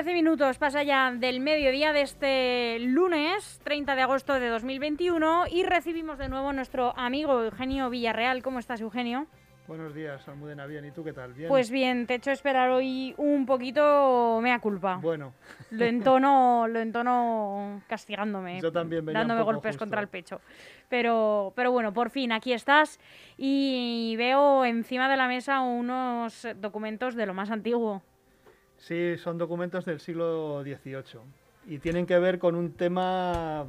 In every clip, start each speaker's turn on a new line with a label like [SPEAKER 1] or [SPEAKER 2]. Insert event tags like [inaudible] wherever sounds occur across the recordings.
[SPEAKER 1] 13 minutos pasa ya del mediodía de este lunes 30 de agosto de 2021 y recibimos de nuevo a nuestro amigo Eugenio Villarreal. ¿Cómo estás, Eugenio?
[SPEAKER 2] Buenos días, Almudena. Bien, ¿y tú qué tal? ¿Bien?
[SPEAKER 1] Pues bien, te he hecho esperar hoy un poquito mea culpa.
[SPEAKER 2] Bueno.
[SPEAKER 1] Lo entono, lo entono castigándome.
[SPEAKER 2] Yo también venía
[SPEAKER 1] Dándome
[SPEAKER 2] un poco
[SPEAKER 1] golpes
[SPEAKER 2] justo.
[SPEAKER 1] contra el pecho. Pero, pero bueno, por fin, aquí estás y veo encima de la mesa unos documentos de lo más antiguo.
[SPEAKER 2] Sí, son documentos del siglo XVIII y tienen que ver con un tema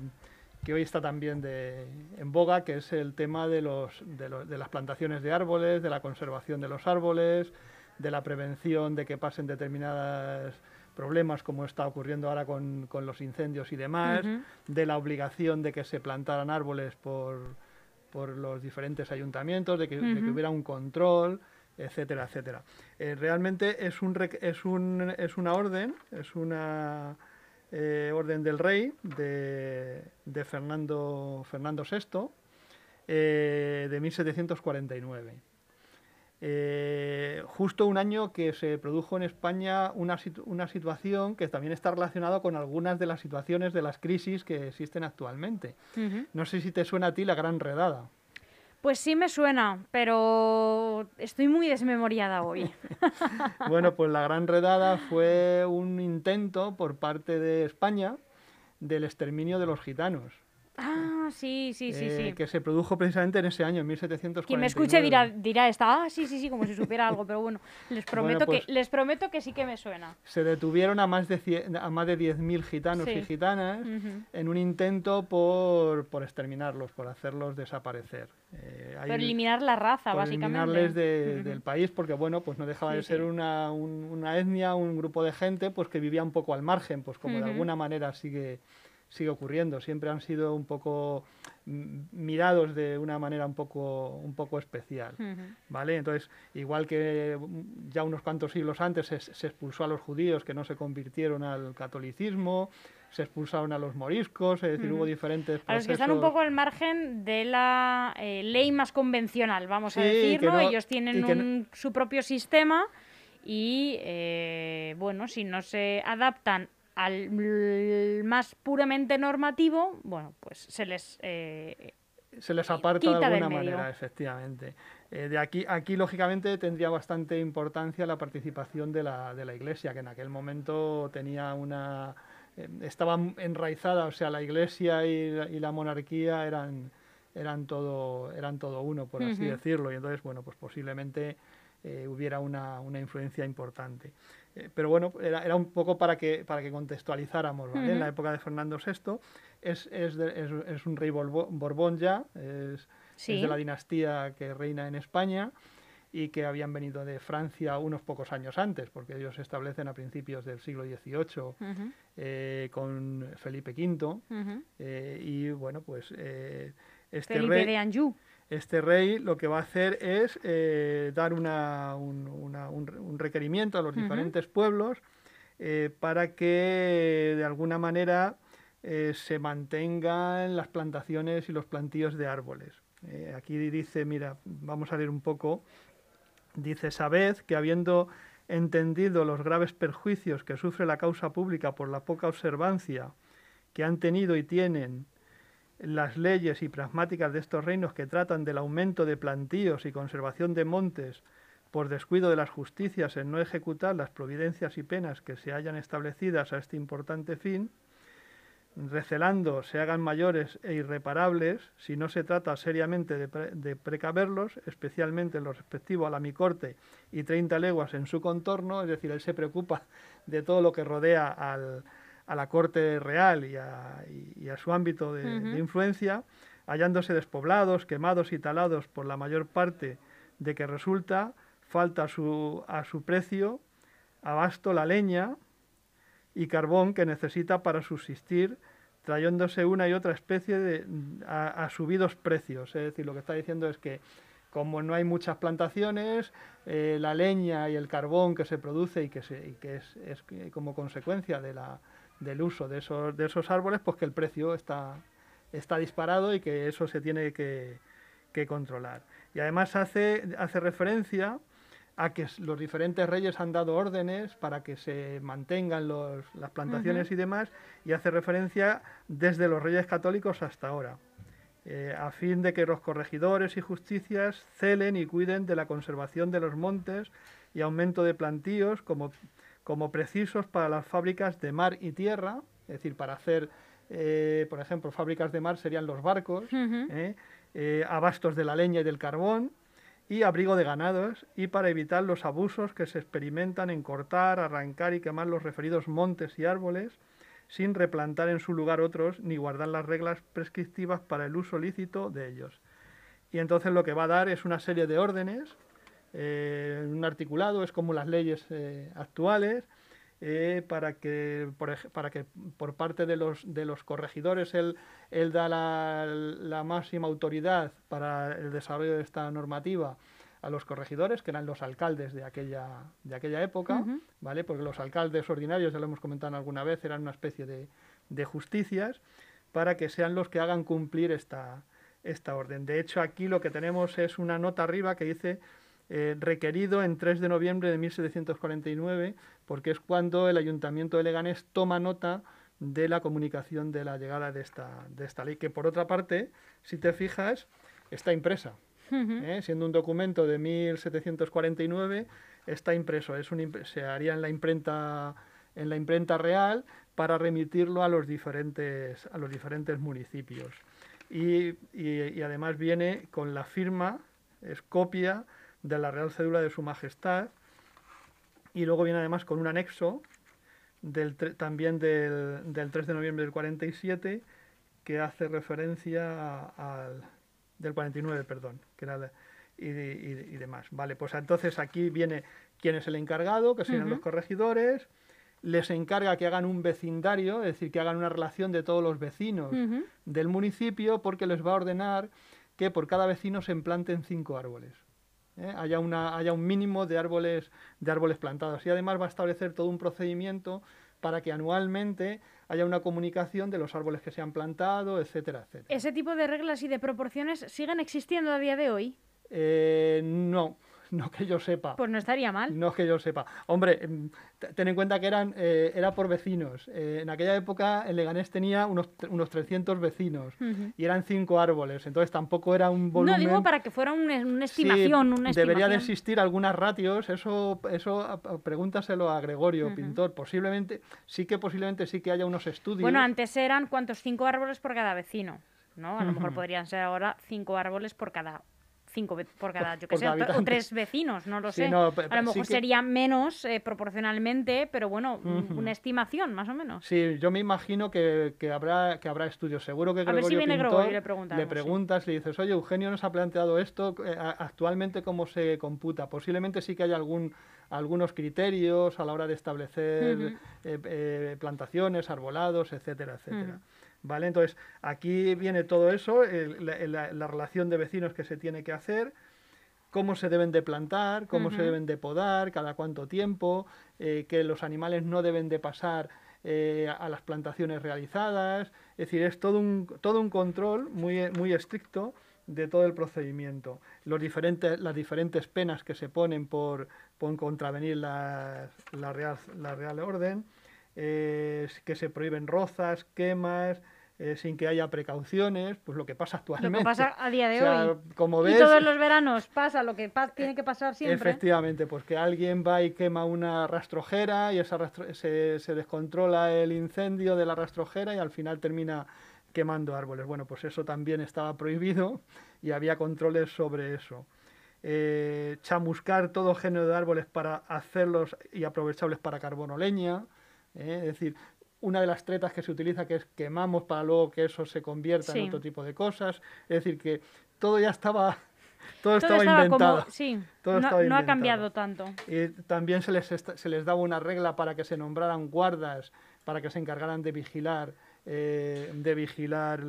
[SPEAKER 2] que hoy está también de, en boga, que es el tema de, los, de, los- de las plantaciones de árboles, de la conservación de los árboles, de la prevención de que pasen determinados problemas como está ocurriendo ahora con, con los incendios y demás, de la obligación de que se plantaran árboles por, por los diferentes ayuntamientos, de que, de que
[SPEAKER 1] Ujú.
[SPEAKER 2] hubiera un control, etcétera, etcétera. Eh, realmente es, un, es, un, es una orden, es una eh, orden del rey de, de Fernando, Fernando VI eh, de 1749. Eh, justo un año que se produjo en España una, situ- una situación que también está relacionada con algunas de las situaciones de las crisis que existen actualmente. No sé si te suena a ti la Gran Redada.
[SPEAKER 1] Pues sí me suena, pero estoy muy desmemoriada hoy. [laughs]
[SPEAKER 2] Bueno, pues la Gran Redada fue un intento por parte de España del exterminio de los gitanos,
[SPEAKER 1] Ah, sí, sí, sí,
[SPEAKER 2] eh,
[SPEAKER 1] sí.
[SPEAKER 2] que se produjo precisamente en ese año, en 1749.
[SPEAKER 1] Quien me escuche dirá, dirá esta, ah, sí, sí, sí, como si supiera algo, pero bueno, les prometo,
[SPEAKER 2] pues-
[SPEAKER 1] que, les prometo que sí que me suena.
[SPEAKER 2] Se detuvieron a más de, cien- a más de 10.000 gitanos
[SPEAKER 1] Sí.
[SPEAKER 2] y gitanas en un intento por, por exterminarlos, por hacerlos desaparecer. Eh,
[SPEAKER 1] Por eliminar la raza,
[SPEAKER 2] por
[SPEAKER 1] básicamente.
[SPEAKER 2] eliminarles de- del país, porque bueno, pues no dejaba
[SPEAKER 1] Sí,
[SPEAKER 2] de ser
[SPEAKER 1] sí.
[SPEAKER 2] una, un- una etnia, un grupo de gente, pues que vivía un poco al margen, pues como de alguna manera sigue sigue ocurriendo. Siempre han sido un poco mm, mirados de una manera un poco un poco especial. ¿Vale? Entonces, igual que mm, ya unos cuantos siglos antes se, se expulsó a los judíos que no se convirtieron al catolicismo, se expulsaron a los moriscos, es decir, hubo diferentes
[SPEAKER 1] A los que están un
[SPEAKER 2] procesos-
[SPEAKER 1] poco al margen de la eh, ley más convencional, vamos a
[SPEAKER 2] Sí,
[SPEAKER 1] decir,
[SPEAKER 2] que
[SPEAKER 1] ¿no?
[SPEAKER 2] no-
[SPEAKER 1] Ellos tienen
[SPEAKER 2] no-
[SPEAKER 1] un- su propio sistema y, eh, bueno, si no se adaptan al más puramente normativo, bueno, pues se les... eh,
[SPEAKER 2] se les aparta
[SPEAKER 1] quita
[SPEAKER 2] de alguna manera, efectivamente. Eh, de aquí, aquí, lógicamente, tendría bastante importancia la participación de la, de la Iglesia, que en aquel momento tenía una... eh, estaba enraizada, o sea, la Iglesia y la, y la monarquía eran, eran, todo, eran todo uno, por así decirlo, y entonces, bueno, pues posiblemente eh, hubiera una, una influencia importante. Eh, pero bueno, era, era un poco para que, para que contextualizáramos, ¿vale? En la época de Fernando VI es, es, de- es, es un rey Borbón ya, es,
[SPEAKER 1] sí.
[SPEAKER 2] es de la dinastía que reina en España y que habían venido de Francia unos pocos años antes, porque ellos se establecen a principios del siglo XVIII
[SPEAKER 1] Ujú,
[SPEAKER 2] eh, con Felipe V
[SPEAKER 1] ujú.
[SPEAKER 2] eh, y bueno, pues eh, este
[SPEAKER 1] Felipe
[SPEAKER 2] rey
[SPEAKER 1] de Anjou.
[SPEAKER 2] Este rey lo que va a hacer es eh, dar una- un, una- un re- un requerimiento a los diferentes pueblos eh, para que de alguna manera eh, se mantengan las plantaciones y los plantíos de árboles. Eh, aquí dice, mira, vamos a leer un poco, dice, sabed que habiendo entendido los graves perjuicios que sufre la causa pública por la poca observancia que han tenido y tienen las leyes y pragmáticas de estos reinos que tratan del aumento de plantíos y conservación de montes por descuido de las justicias en no ejecutar las providencias y penas que se hayan establecidas a este importante fin, recelando se hagan mayores e irreparables si no se trata seriamente de, de precaverlos, especialmente en lo respectivo a la mi corte y 30 leguas en su contorno, es decir, él se preocupa de todo lo que rodea al- a la corte real y a, y- y a su ámbito de, influencia, hallándose despoblados, quemados y talados por la mayor parte de que resulta falta a su, a su precio abasto la leña y carbón que necesita para subsistir, trayéndose una y otra especie de, a, a subidos precios. Es decir, lo que está diciendo es que como no hay muchas plantaciones, eh, la leña y el carbón que se produce y que, se, y que es, como consecuencia de la, del uso de esos, de esos árboles, pues que el precio está, está disparado y que eso se tiene que, que controlar. Y además hace, hace referencia a que los diferentes reyes han dado órdenes para que se mantengan los, las plantaciones y demás, y hace referencia desde los reyes católicos hasta ahora, eh, a fin de que los corregidores y justicias celen y cuiden de la conservación de los montes y aumento de plantíos como, como precisos para las fábricas de mar y tierra, es decir, para hacer, eh, por ejemplo, fábricas de mar serían los barcos, eh, abastos de la leña y del carbón, y abrigo de ganados y para evitar los abusos que se experimentan en cortar, arrancar y quemar los referidos montes y árboles sin replantar en su lugar otros ni guardar las reglas prescriptivas para el uso lícito de ellos. Y entonces lo que va a dar es una serie de órdenes, eh, un articulado, es como las leyes eh, actuales, eh, para, que, por, para que por parte de los, de los corregidores él, él da la, la, máxima autoridad para el desarrollo de esta normativa a los corregidores, que eran los alcaldes de aquella, de aquella época, ¿vale? porque los alcaldes ordinarios, ya lo hemos comentado alguna vez, eran una especie de, de justicias, para que sean los que hagan cumplir esta, esta orden. De hecho, aquí lo que tenemos es una nota arriba que dice eh, requerido en 3 de noviembre de 1749, porque es cuando el Ayuntamiento de Leganés toma nota de la comunicación de la llegada de esta, de esta ley, que por otra parte, si te fijas, está impresa. ¿eh? Siendo un documento de 1749, está impreso. Es un, se haría en la imprenta en la imprenta real para remitirlo a los diferentes, a los diferentes municipios. Y, y, y además viene con la firma, es copia de la Real Cédula de Su Majestad y luego viene además con un anexo del también del, del, 3 de noviembre del 47 que hace referencia al del 49, perdón, que era y, y, demás. Vale, pues entonces aquí viene quién es el encargado, que serían los corregidores, les encarga que hagan un vecindario, es decir, que hagan una relación de todos los vecinos del municipio, porque les va a ordenar que por cada vecino se implanten cinco árboles. ¿Eh? haya, una, haya un mínimo de árboles, de árboles plantados. Y además va a establecer todo un procedimiento para que anualmente haya una comunicación de los árboles que se han plantado, etcétera, etcétera.
[SPEAKER 1] ¿Ese tipo de reglas y de proporciones siguen existiendo a día de hoy?
[SPEAKER 2] Eh, no, [laughs] no que yo sepa.
[SPEAKER 1] Pues no estaría mal.
[SPEAKER 2] No que yo sepa. Hombre, em, ten en cuenta que eran, eh, era por vecinos. Eh, en aquella época el Leganés tenía unos, unos 300 vecinos y eran cinco árboles, entonces tampoco era un volumen...
[SPEAKER 1] No, digo para que fuera una estimación, una estimación.
[SPEAKER 2] Debería de existir algunas ratios, eso, eso pregúntaselo a Gregorio, pintor. Posiblemente, sí que posiblemente sí que haya unos estudios.
[SPEAKER 1] Bueno, antes eran, ¿cuántos? Cinco árboles por cada vecino. ¿no? A lo mejor podrían ser ahora cinco árboles por cada cinco por cada, yo que sé, o tres vecinos, no lo sé. a lo mejor sería menos eh, proporcionalmente, pero bueno, una estimación, más o menos.
[SPEAKER 2] Sí, yo me imagino que, que, habrá, que habrá estudios. Seguro que Gregorio a ver si viene le, preguntas, le dices, oye, Eugenio nos ha planteado esto, eh, actualmente cómo se computa. Posiblemente sí que haya algún algunos criterios a la hora de establecer eh, plantaciones, arbolados, etcétera, etcétera. ¿Vale? Entonces, aquí viene todo eso, la, relación de vecinos que se tiene que hacer, cómo se deben de plantar, cómo se deben de podar, cada cuánto tiempo, eh, que los animales no deben de pasar eh, a las plantaciones realizadas. Es decir, es todo un, todo un control muy, muy estricto de todo el procedimiento. Los diferentes, las diferentes penas que se ponen por, por contravenir la, la, real, la real orden que se prohíben rozas, quemas, eh, sin que haya precauciones, pues lo que pasa actualmente.
[SPEAKER 1] Lo que pasa a día de hoy. Como ves, y todos los veranos pasa lo que tiene que pasar siempre.
[SPEAKER 2] Efectivamente, pues que alguien va y quema una rastrojera y esa se, se descontrola el incendio de la rastrojera y al final termina quemando árboles. Bueno, pues eso también estaba prohibido y había controles sobre eso. Eh, chamuscar todo género de árboles para hacerlos y aprovechables para carbono leña. ¿Eh? Es decir, una de las tretas que se utiliza que es quemamos para luego que eso se convierta en otro tipo de cosas. Es decir, que todo ya estaba [laughs] todo, estaba, inventado.
[SPEAKER 1] sí, [laughs] no, ha cambiado tanto.
[SPEAKER 2] Y también se les, se les daba una regla para que se nombraran guardas, para que se encargaran de vigilar, eh, de vigilar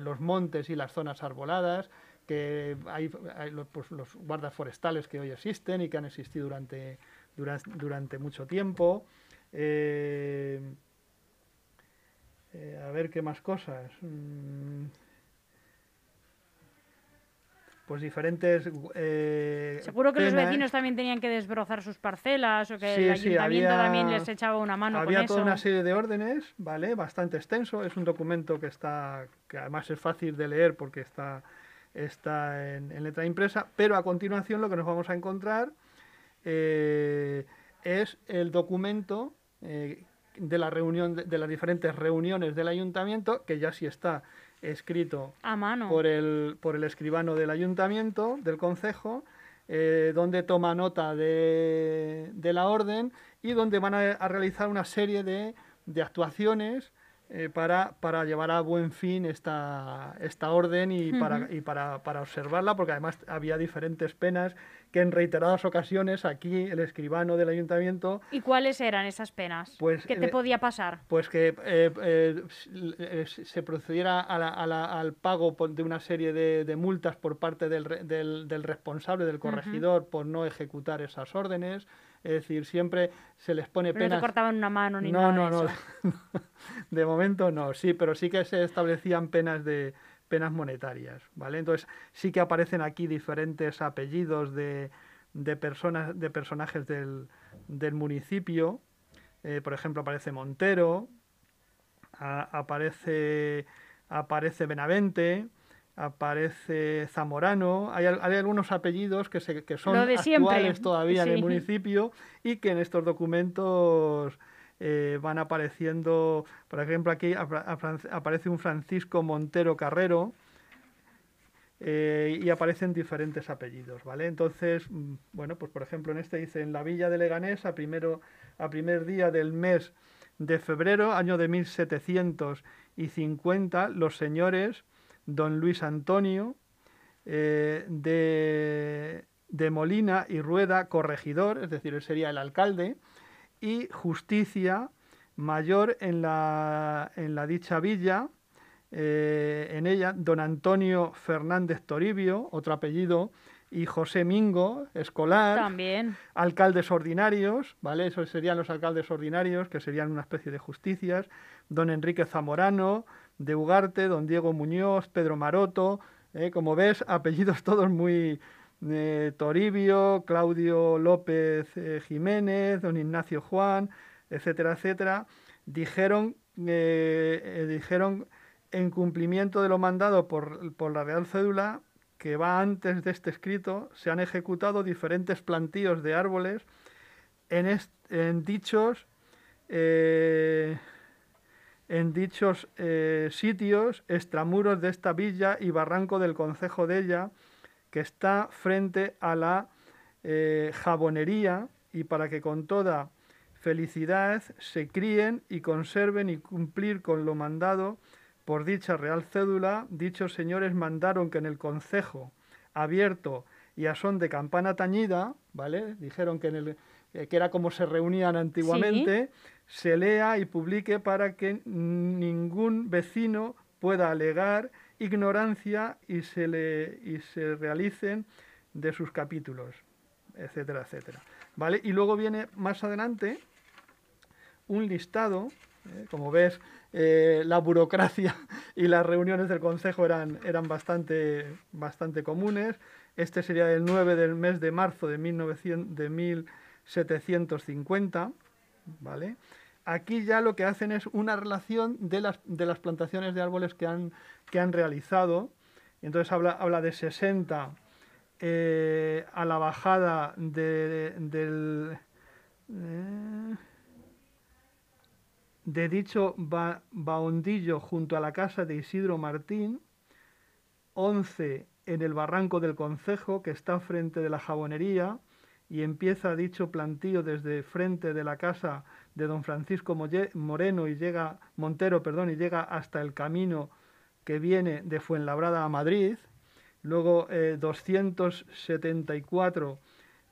[SPEAKER 2] los montes y las zonas arboladas, que hay, pues, los guardas forestales que hoy existen y que han existido durante, durante, durante mucho tiempo. Eh, a ver qué más cosas. Mm, pues diferentes...
[SPEAKER 1] Eh, Seguro que los vecinos también tenían que desbrozar sus parcelas o que el ayuntamiento también les echaba una mano
[SPEAKER 2] había con toda una serie de órdenes, ¿vale? Bastante extenso. Es un documento que está... que además es fácil de leer porque está, está en, letra impresa. Pero a continuación lo que nos vamos a encontrar eh, es el documento... Eh, de la reunión de, las diferentes reuniones del ayuntamiento que ya sí está escrito
[SPEAKER 1] a mano.
[SPEAKER 2] Por, el, por el escribano del ayuntamiento, del concejo, eh, donde toma nota de, de, la orden y donde van a, realizar una serie de, de actuaciones eh, para, para, llevar a buen fin esta, esta orden y, para, y para, para, observarla, porque además había diferentes penas que en reiteradas ocasiones aquí el escribano del ayuntamiento...
[SPEAKER 1] ¿Y cuáles eran esas penas? Pues, ¿Qué te eh, podía pasar?
[SPEAKER 2] Pues que eh, se procediera al pago de una serie de, multas por parte del, del, del responsable, del corregidor, por no ejecutar esas órdenes. Es decir, siempre se les pone penas.
[SPEAKER 1] No te cortaban una mano ni nada. No, no, [laughs] no.
[SPEAKER 2] de momento no, sí, pero sí que se establecían penas de penas monetarias, ¿vale? Entonces sí que aparecen aquí diferentes apellidos de, de personas, de personajes del, del municipio. Eh, por ejemplo, aparece Montero, aparece, aparece Benavente, aparece Zamorano, hay, algunos apellidos que, se, que son actuales todavía en el municipio y que en estos documentos eh, van apareciendo, por ejemplo, aquí aparece un Francisco Montero Carrero eh, y aparecen diferentes apellidos, ¿vale? Entonces, mm, bueno, pues por ejemplo en este dice en la villa de Leganés a, primero, a primer día del mes de febrero, año de 1750, los señores don Luis Antonio eh, de, de, Molina y Rueda, corregidor, es decir, él sería el alcalde, y justicia mayor en la, en la dicha villa, eh, en ella, don Antonio Fernández Toribio, otro apellido, y José Mingo, escolar,
[SPEAKER 1] También.
[SPEAKER 2] alcaldes ordinarios, ¿vale? Esos serían los alcaldes ordinarios, que serían una especie de justicias, don Enrique Zamorano, de Ugarte, don Diego Muñoz, Pedro Maroto, ¿eh? como ves, apellidos todos muy eh, Toribio, Claudio López eh, Jiménez, don Ignacio Juan, etcétera, etcétera, dijeron, dijeron en cumplimiento de lo mandado por, por, la Real Cédula, que va antes de este escrito, se han ejecutado diferentes plantíos de árboles en, en dichos en dichos eh, sitios, extramuros de esta villa y barranco del concejo de ella, que está frente a la eh, jabonería, y para que con toda felicidad se críen y conserven y cumplir con lo mandado por dicha real cédula, dichos señores mandaron que en el concejo abierto y a son de campana tañida, ¿vale? Dijeron que en el eh, que era como se reunían antiguamente, se lea y publique para que ningún vecino pueda alegar ignorancia y se, le, y se realicen de sus capítulos, etcétera, etcétera. ¿Vale? Y luego viene más adelante un listado, ¿eh? como ves, eh, la burocracia [laughs] y las reuniones del Consejo eran, eran bastante, bastante comunes. Este sería el 9 del mes de marzo de, 1900, de 1750, ¿vale? Aquí ya lo que hacen es una relación de las, de las plantaciones de árboles que han, que han realizado. Entonces habla, habla de 60 eh, a la bajada de, del, eh, de dicho baondillo junto a la casa de Isidro Martín, 11 en el barranco del Concejo, que está frente de la jabonería, y empieza dicho plantío desde frente de la casa de don Francisco Moreno y llega, Montero perdón, y llega hasta el camino que viene de Fuenlabrada a Madrid. Luego 274 eh,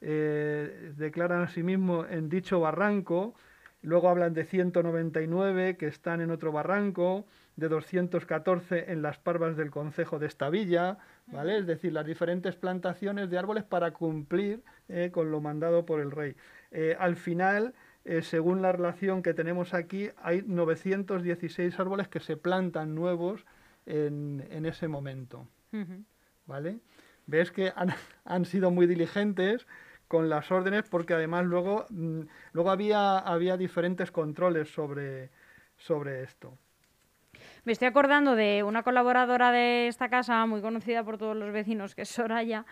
[SPEAKER 2] eh, declaran asimismo en dicho barranco. Luego hablan de 199 que están en otro barranco, de 214 en las parvas del concejo de esta villa, ¿vale? Es decir, las diferentes plantaciones de árboles para cumplir eh, con lo mandado por el rey. al final, eh, según la relación que tenemos aquí, hay 916 árboles que se plantan nuevos en, ese momento. ¿Vale? Ves que [laughs] han, sido muy diligentes con las órdenes porque además luego, mm, luego había, había diferentes controles sobre, sobre esto.
[SPEAKER 1] Me estoy acordando de una colaboradora de esta casa, muy conocida por todos los vecinos, que es Soraya,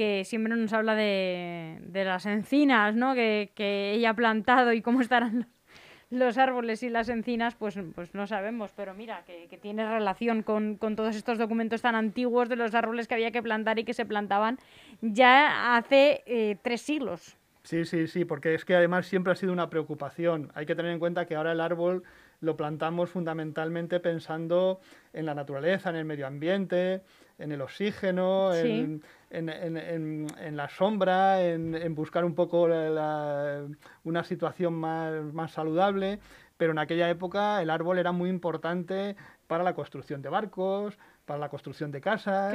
[SPEAKER 1] que siempre nos habla de, las encinas, ¿no? Que, ella ha plantado y cómo estarán [laughs] los árboles y las encinas, pues, pues no sabemos, pero mira, que, tiene relación con, todos estos documentos tan antiguos de los árboles que había que plantar y que se plantaban ya hace eh, tres siglos.
[SPEAKER 2] Sí, sí, sí, porque es que además siempre ha sido una preocupación. Hay que tener en cuenta que ahora el árbol lo plantamos fundamentalmente pensando en la naturaleza, en el medio ambiente, en el oxígeno, en, la sombra, en, buscar un poco una situación más, saludable, pero en aquella época el árbol era muy importante para la construcción de barcos, para la construcción de casas,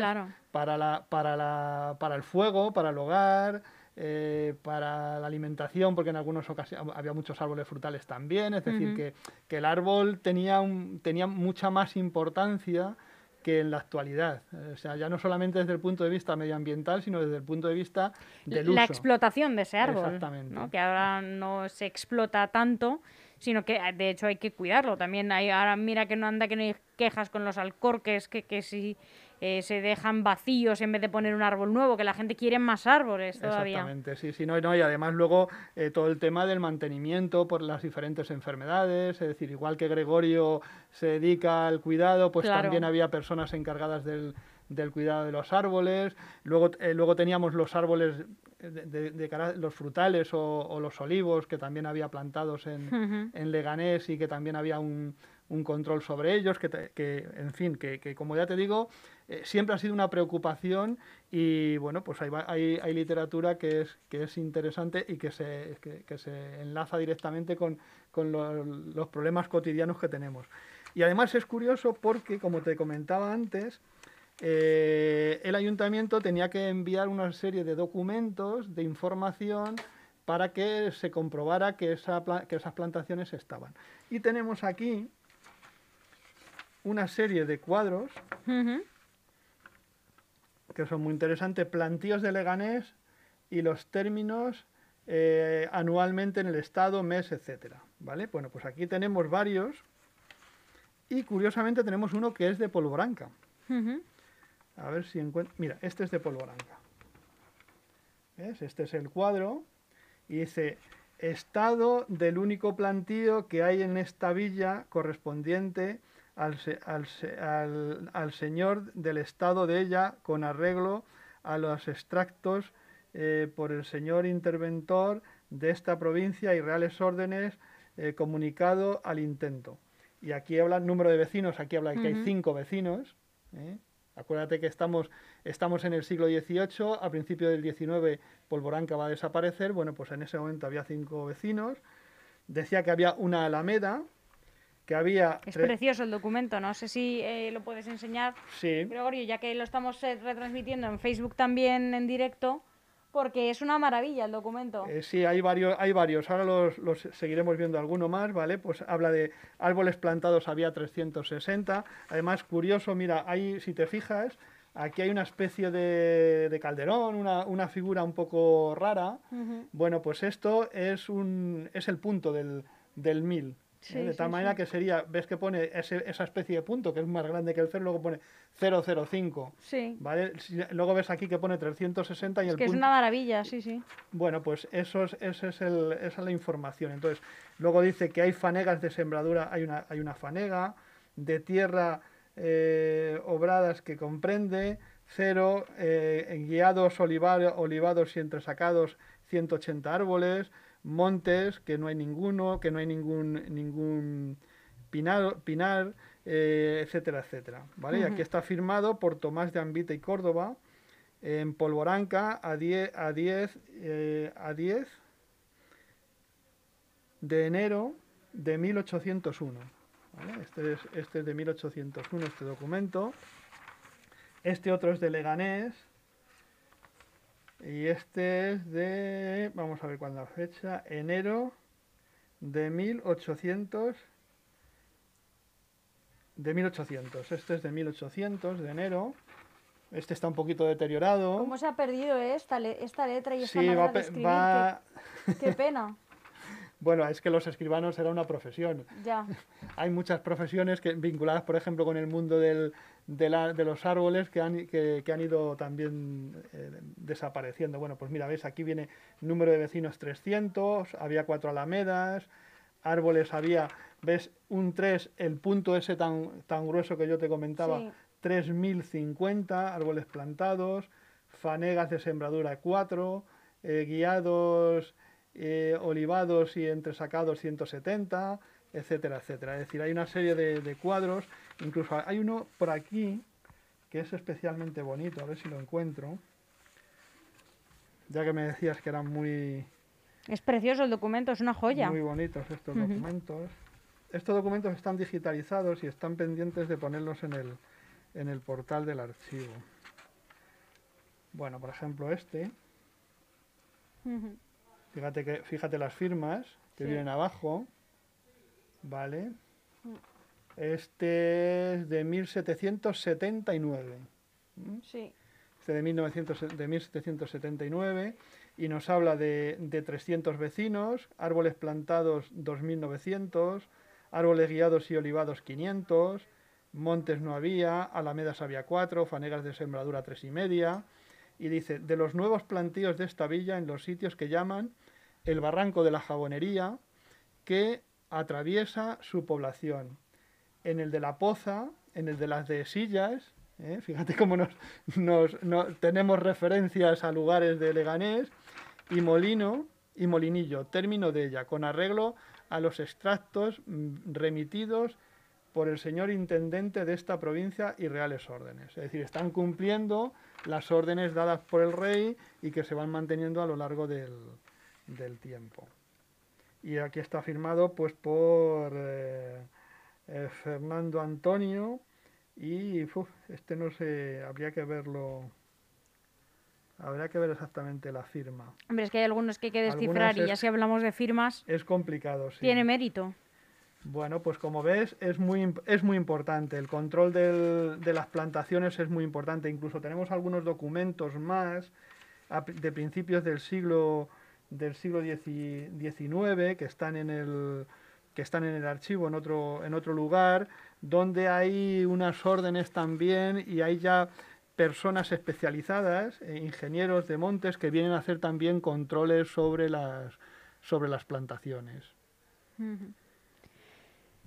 [SPEAKER 2] para, la, para, la, para el fuego, para el hogar, eh, para la alimentación, porque en algunas ocasiones había muchos árboles frutales también, es decir, que, que, el árbol tenía, un, tenía mucha más importancia que en la actualidad. O sea, ya no solamente desde el punto de vista medioambiental, sino desde el punto de vista del uso.
[SPEAKER 1] La explotación de ese árbol. Exactamente. Que ahora no se explota tanto, sino que de hecho hay que cuidarlo. También hay, ahora mira que no anda que no hay quejas con los alcorques, que, que si eh, se dejan vacíos en vez de poner un árbol nuevo, que la gente quiere más árboles todavía.
[SPEAKER 2] Exactamente, sí, sí, no, no y además luego eh, todo el tema del mantenimiento por las diferentes enfermedades, es decir, igual que Gregorio se dedica al cuidado, pues también había personas encargadas del, cuidado de los árboles. Luego, eh, luego teníamos los árboles de, los frutales o, los olivos que también había plantados en, en Leganés y que también había un, un control sobre ellos, que, que en fin, que, que, como ya te digo, eh, siempre ha sido una preocupación y bueno, pues hay, hay, literatura que es, que es interesante y que se, que, se enlaza directamente con, con los problemas cotidianos que tenemos. Y además es curioso porque, como te comentaba antes, eh, el ayuntamiento tenía que enviar una serie de documentos de información para que se comprobara que, esa, que esas plantaciones estaban. Y tenemos aquí una serie de cuadros que son muy interesantes, plantíos de Leganés y los términos eh, anualmente en el estado, mes, etcétera. ¿Vale? Bueno, pues aquí tenemos varios y curiosamente tenemos uno que es de polvoranca. A ver si encuentro. Mira, este es de polvoranca. ¿Ves? Este es el cuadro y dice estado del único plantío que hay en esta villa correspondiente al, al, al, señor del estado de ella con arreglo a los extractos eh, por el señor interventor de esta provincia y reales órdenes eh, comunicado al intento. Y aquí habla el número de vecinos, aquí habla que hay cinco vecinos. ¿eh? Acuérdate que estamos, estamos en el siglo XVIII, a principio del XIX Polvoranca va a desaparecer, bueno, pues en ese momento había cinco vecinos. Decía que había una alameda, que había...
[SPEAKER 1] Es precioso el documento, no sé si eh, lo puedes enseñar,
[SPEAKER 2] sí.
[SPEAKER 1] Gregorio, ya que lo estamos eh, retransmitiendo en Facebook también en directo, porque es una maravilla el documento.
[SPEAKER 2] Eh, sí, hay varios, hay varios, ahora los, los, seguiremos viendo alguno más, ¿vale? Pues habla de árboles plantados había 360, además curioso, mira, ahí, si te fijas, aquí hay una especie de, de calderón, una, una, figura un poco rara, bueno, pues esto es, un, es el punto del, del mil, de tal manera que sería, ves que pone esa especie de punto que es más grande que el cero, luego pone 005.
[SPEAKER 1] Sí.
[SPEAKER 2] ¿vale? luego ves aquí que pone 360 y
[SPEAKER 1] es
[SPEAKER 2] el
[SPEAKER 1] que es una maravilla, sí, sí.
[SPEAKER 2] Bueno, pues eso es, ese es el, esa es la información. Entonces, luego dice que hay fanegas de sembradura, hay una, hay una fanega de tierra eh, obradas que comprende cero, eh, guiados, olivados y entresacados 180 árboles, montes, que no hay ninguno, que no hay ningún, ningún pinar, pinar eh, etcétera, etcétera. ¿vale? Y aquí está firmado por Tomás de Ambita y Córdoba, en Polvoranca, a 10, a 10, eh, a 10 de enero de 1801. ¿vale? Este, es, este es de 1801, este documento. Este otro es de Leganés, y este es de, vamos a ver cuándo la fecha, enero de 1800 de 1800. Este es de 1800, de enero. Este está un poquito deteriorado.
[SPEAKER 1] ¿Cómo se ha perdido esta, esta letra y esta manera de escribir? [laughs] Qué, pena.
[SPEAKER 2] bueno, es que los escribanos era una profesión.
[SPEAKER 1] Ya. [laughs]
[SPEAKER 2] Hay muchas profesiones que, vinculadas, por ejemplo, con el mundo del, de, la, de, los árboles que han, que, han ido también eh, desapareciendo. Bueno, pues mira, ves, aquí viene número de vecinos 300, había cuatro alamedas, árboles había, ves, un 3, el punto ese tan, tan grueso que yo te comentaba, 3.050 árboles plantados, fanegas de sembradura 4, eh, guiados, eh, olivados y entresacados 170, etcétera, etcétera. Es decir, hay una serie de, cuadros, incluso hay uno por aquí que es especialmente bonito, a ver si lo encuentro, ya que me decías que eran muy...
[SPEAKER 1] Es precioso el documento, es una joya.
[SPEAKER 2] Muy bonitos estos documentos. Estos documentos están digitalizados y están pendientes de ponerlos en el, en el portal del archivo. Bueno, por ejemplo este. Fíjate que fíjate las firmas que vienen abajo. Vale. Este es de 1779.
[SPEAKER 1] ¿Mm? Sí.
[SPEAKER 2] Este de, 1900, de 1779 y nos habla de, de 300 vecinos, árboles plantados 2900, árboles guiados y olivados 500, montes no había, alamedas había cuatro, fanegas de sembradura tres y media, y dice, de los nuevos plantíos de esta villa en los sitios que llaman el barranco de la jabonería, que atraviesa su población. En el de la Poza, en el de las de Sillas, ¿eh? fíjate cómo nos, nos, tenemos referencias a lugares de Leganés, y Molino y Molinillo, término de ella, con arreglo a los extractos mm, remitidos por el señor intendente de esta provincia y reales órdenes. Es decir, están cumpliendo las órdenes dadas por el rey y que se van manteniendo a lo largo del, tiempo. Y aquí está firmado pues por eh, eh, Fernando Antonio y este no sé, habría que verlo. Habría que ver exactamente la firma.
[SPEAKER 1] Hombre, es que hay algunos que hay que descifrar y ya si hablamos de firmas...
[SPEAKER 2] Es complicado, sí.
[SPEAKER 1] Tiene mérito.
[SPEAKER 2] Bueno, pues como ves, es muy, es muy importante. El control de las plantaciones es muy importante. Incluso tenemos algunos documentos más de principios del siglo del siglo XIX que están en el que están en el archivo en otro en otro lugar donde hay unas órdenes también y hay ya personas especializadas, eh, ingenieros de montes que vienen a hacer también controles sobre las sobre las plantaciones.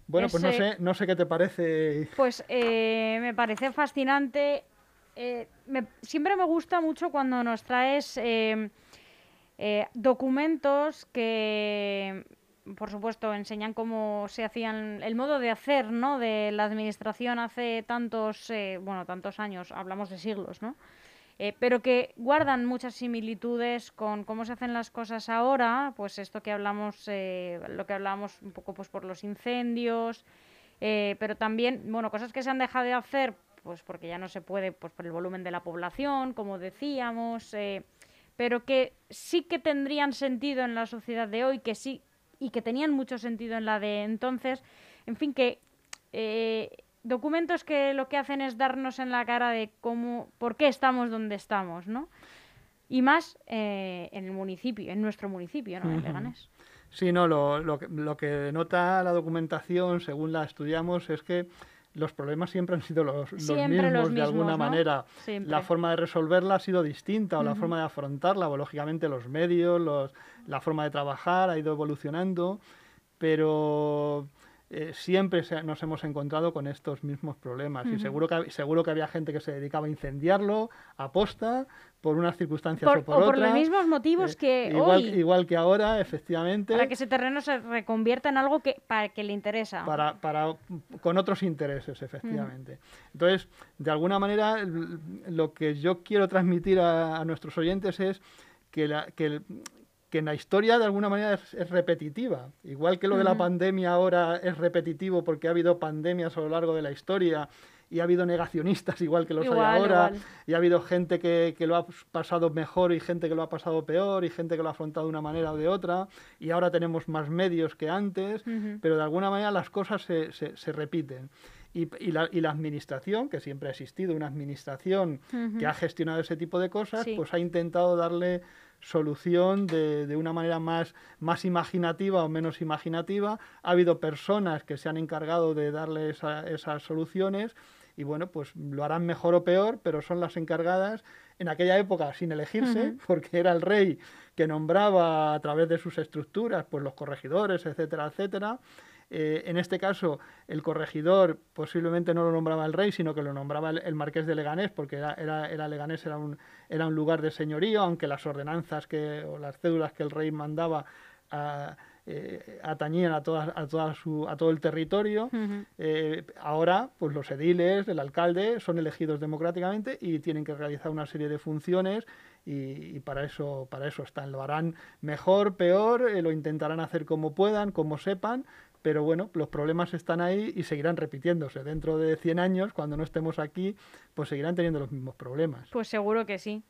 [SPEAKER 2] Bueno, pues no sé, no sé qué te parece.
[SPEAKER 1] Pues eh, me parece fascinante. Eh, siempre me gusta mucho cuando nos traes eh, documentos que, por supuesto, enseñan cómo se hacían, el modo de hacer, ¿no? De la administración hace tantos, bueno, tantos años, hablamos de siglos, ¿no? Eh, pero que guardan muchas similitudes con cómo se hacen las cosas ahora, pues esto que hablamos, eh, lo que hablamos un poco pues por los incendios, eh, pero también, bueno, cosas que se han dejado de hacer, pues porque ya no se puede, pues por el volumen de la población, como decíamos, pero que sí que tendrían sentido en la sociedad de hoy, que sí, y que tenían mucho sentido en la de entonces, en fin, que documentos que lo que hacen es darnos en la cara de cómo, por qué estamos donde estamos, ¿no? Y más eh, en el municipio, en nuestro municipio, ¿no? En Leganés.
[SPEAKER 2] Sí, no, lo, lo, lo, que nota la documentación, según la estudiamos, es que los problemas siempre han sido los, los, mismos, de alguna manera. La forma de resolverla ha sido distinta o la forma de afrontarla, o lógicamente los medios, los, la forma de trabajar ha ido evolucionando, pero eh, siempre nos hemos encontrado con estos mismos problemas. Y seguro que, seguro que había gente que se dedicaba a incendiarlo a posta por unas circunstancias o por o por
[SPEAKER 1] los mismos motivos eh, que
[SPEAKER 2] igual,
[SPEAKER 1] hoy.
[SPEAKER 2] Igual que ahora, efectivamente.
[SPEAKER 1] Para que ese terreno se reconvierta en algo que, para que le interesa.
[SPEAKER 2] Para, para, con otros intereses, efectivamente. Entonces, de alguna manera, lo que yo quiero transmitir a, a nuestros oyentes es que, la, que que en la historia de alguna manera es, repetitiva. Igual que lo de la pandemia ahora es repetitivo porque ha habido pandemias a lo largo de la historia y ha habido negacionistas [laughs] igual que los hay ahora, y ha habido gente que, que, lo ha pasado mejor y gente que lo ha pasado peor, y gente que lo ha afrontado de una manera o de otra, y ahora tenemos más medios que antes, pero de alguna manera las cosas se, se, se repiten. Y, y, la, y, la, administración, que siempre ha existido una administración que ha gestionado ese tipo de cosas, pues ha intentado darle solución de, de, una manera más, más imaginativa o menos imaginativa. Ha habido personas que se han encargado de darle esas soluciones y bueno, pues lo harán mejor o peor, pero son las encargadas en aquella época sin elegirse, porque era el rey que nombraba a través de sus estructuras, pues los corregidores, etcétera, etcétera. Eh, en este caso, el corregidor posiblemente no lo nombraba el rey, sino que lo nombraba el, marqués de Leganés, porque era, era, Leganés era un, era un lugar de señorío, aunque las ordenanzas que, o las cédulas que el rey mandaba eh, atañían a, toda, a, toda su, a todo el territorio. Eh, ahora, pues los ediles, el alcalde, son elegidos democráticamente y tienen que realizar una serie de funciones y, y, para eso para eso están lo harán mejor peor lo intentarán hacer como puedan como sepan pero bueno, los problemas están ahí y seguirán repitiéndose. Dentro de 100 años, cuando no estemos aquí, pues seguirán teniendo los mismos problemas.
[SPEAKER 1] Pues seguro que sí.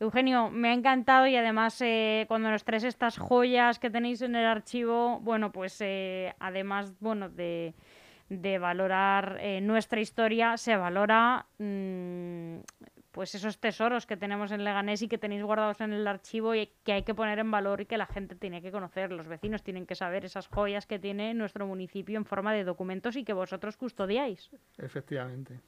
[SPEAKER 1] Eugenio, me ha encantado y además eh, cuando nos traes estas joyas que tenéis en el archivo, bueno, pues eh, además, bueno, de, de valorar eh, nuestra historia, se valora mm, pues esos tesoros que tenemos en Leganés y que tenéis guardados en el archivo y que hay que poner en valor y que la gente tiene que conocer, los vecinos tienen que saber esas joyas que tiene nuestro municipio en forma de documentos y que vosotros custodiáis.
[SPEAKER 2] Efectivamente.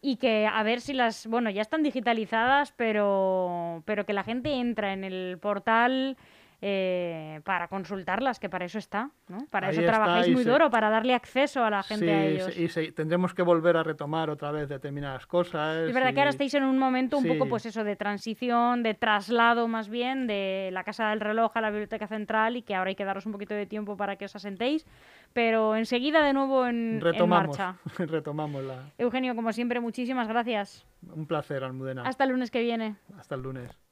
[SPEAKER 1] Y que a ver si las, bueno, ya están digitalizadas, pero, pero que la gente entra en el portal eh, para consultarlas, que para eso está, ¿no? Para eso trabajáis muy duro, para darle acceso a la gente a ellos.
[SPEAKER 2] y tendremos que volver a retomar otra vez determinadas cosas.
[SPEAKER 1] Es verdad que ahora estáis en un momento un poco, pues eso, de transición, de traslado más bien, de la Casa del Reloj a la Biblioteca Central y que ahora hay que daros un poquito de tiempo para que os asentéis, pero enseguida de nuevo en,
[SPEAKER 2] retomamos,
[SPEAKER 1] en marcha. [laughs]
[SPEAKER 2] retomamos la...
[SPEAKER 1] Eugenio, como siempre, muchísimas gracias.
[SPEAKER 2] Un placer, Almudena.
[SPEAKER 1] Hasta el lunes que viene.
[SPEAKER 2] Hasta el lunes.